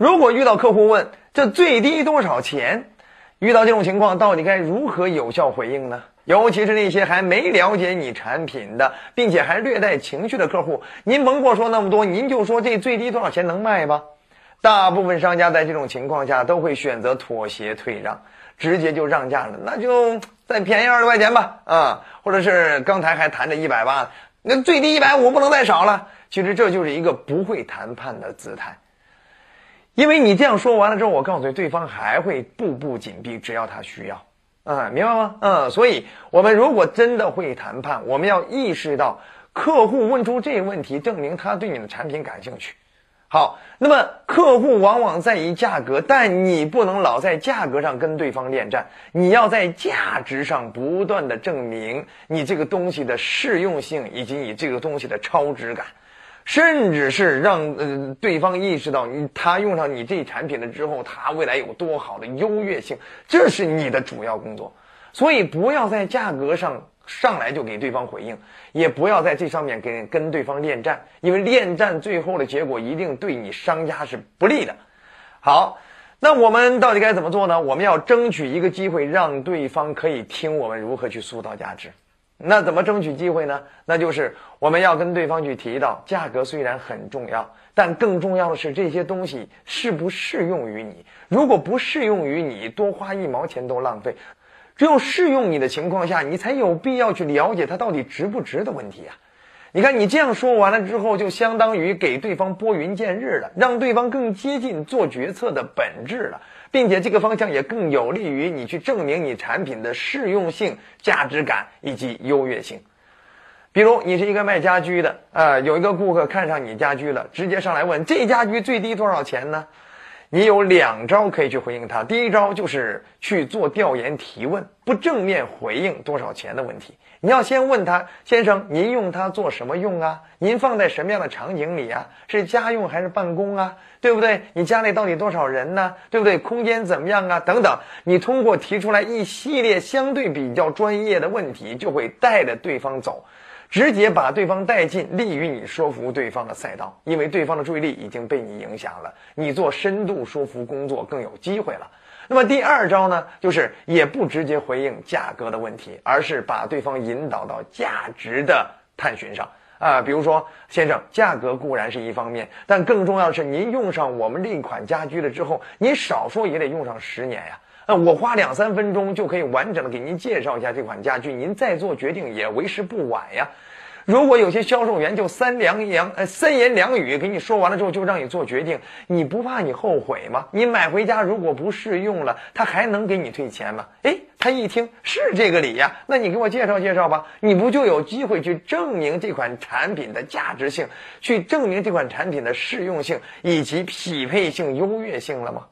如果遇到客户问这最低多少钱，遇到这种情况，到底该如何有效回应呢？尤其是那些还没了解你产品的，并且还略带情绪的客户，您甭跟我说那么多，您就说这最低多少钱能卖吧。大部分商家在这种情况下都会选择妥协退让，直接就让价了，那就再便宜二十块钱吧，啊，或者是刚才还谈着一百八，那最低一百五不能再少了。其实这就是一个不会谈判的姿态。因为你这样说完了之后，我告诉你，对方还会步步紧逼，只要他需要，嗯，明白吗？嗯，所以我们如果真的会谈判，我们要意识到，客户问出这个问题，证明他对你的产品感兴趣。好，那么客户往往在意价格，但你不能老在价格上跟对方恋战，你要在价值上不断的证明你这个东西的适用性，以及你这个东西的超值感。甚至是让呃对方意识到你他用上你这产品了之后，他未来有多好的优越性，这是你的主要工作。所以不要在价格上上来就给对方回应，也不要在这上面跟跟对方恋战，因为恋战最后的结果一定对你商家是不利的。好，那我们到底该怎么做呢？我们要争取一个机会，让对方可以听我们如何去塑造价值。那怎么争取机会呢？那就是我们要跟对方去提到，价格虽然很重要，但更重要的是这些东西适不适用于你。如果不适用于你，多花一毛钱都浪费。只有适用你的情况下，你才有必要去了解它到底值不值的问题啊。你看，你这样说完了之后，就相当于给对方拨云见日了，让对方更接近做决策的本质了。并且这个方向也更有利于你去证明你产品的适用性、价值感以及优越性。比如，你是一个卖家居的，呃，有一个顾客看上你家居了，直接上来问这家居最低多少钱呢？你有两招可以去回应他。第一招就是去做调研提问，不正面回应多少钱的问题。你要先问他，先生，您用它做什么用啊？您放在什么样的场景里啊？是家用还是办公啊？对不对？你家里到底多少人呢？对不对？空间怎么样啊？等等，你通过提出来一系列相对比较专业的问题，就会带着对方走。直接把对方带进利于你说服对方的赛道，因为对方的注意力已经被你影响了，你做深度说服工作更有机会了。那么第二招呢，就是也不直接回应价格的问题，而是把对方引导到价值的探寻上啊。比如说，先生，价格固然是一方面，但更重要的是，您用上我们这一款家居了之后，您少说也得用上十年呀。那我花两三分钟就可以完整的给您介绍一下这款家具，您再做决定也为时不晚呀。如果有些销售员就三两两呃三言两语给你说完了之后就让你做决定，你不怕你后悔吗？你买回家如果不适用了，他还能给你退钱吗？哎，他一听是这个理呀，那你给我介绍介绍吧，你不就有机会去证明这款产品的价值性，去证明这款产品的适用性以及匹配性、优越性了吗？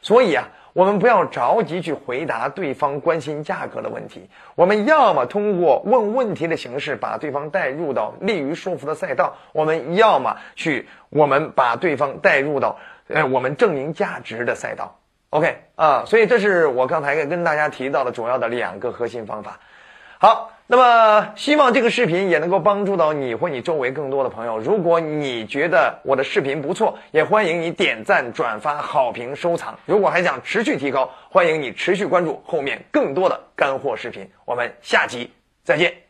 所以啊。我们不要着急去回答对方关心价格的问题，我们要么通过问问题的形式把对方带入到利于说服的赛道，我们要么去我们把对方带入到呃我们证明价值的赛道。OK 啊，所以这是我刚才跟大家提到的主要的两个核心方法。好。那么，希望这个视频也能够帮助到你或你周围更多的朋友。如果你觉得我的视频不错，也欢迎你点赞、转发、好评、收藏。如果还想持续提高，欢迎你持续关注后面更多的干货视频。我们下集再见。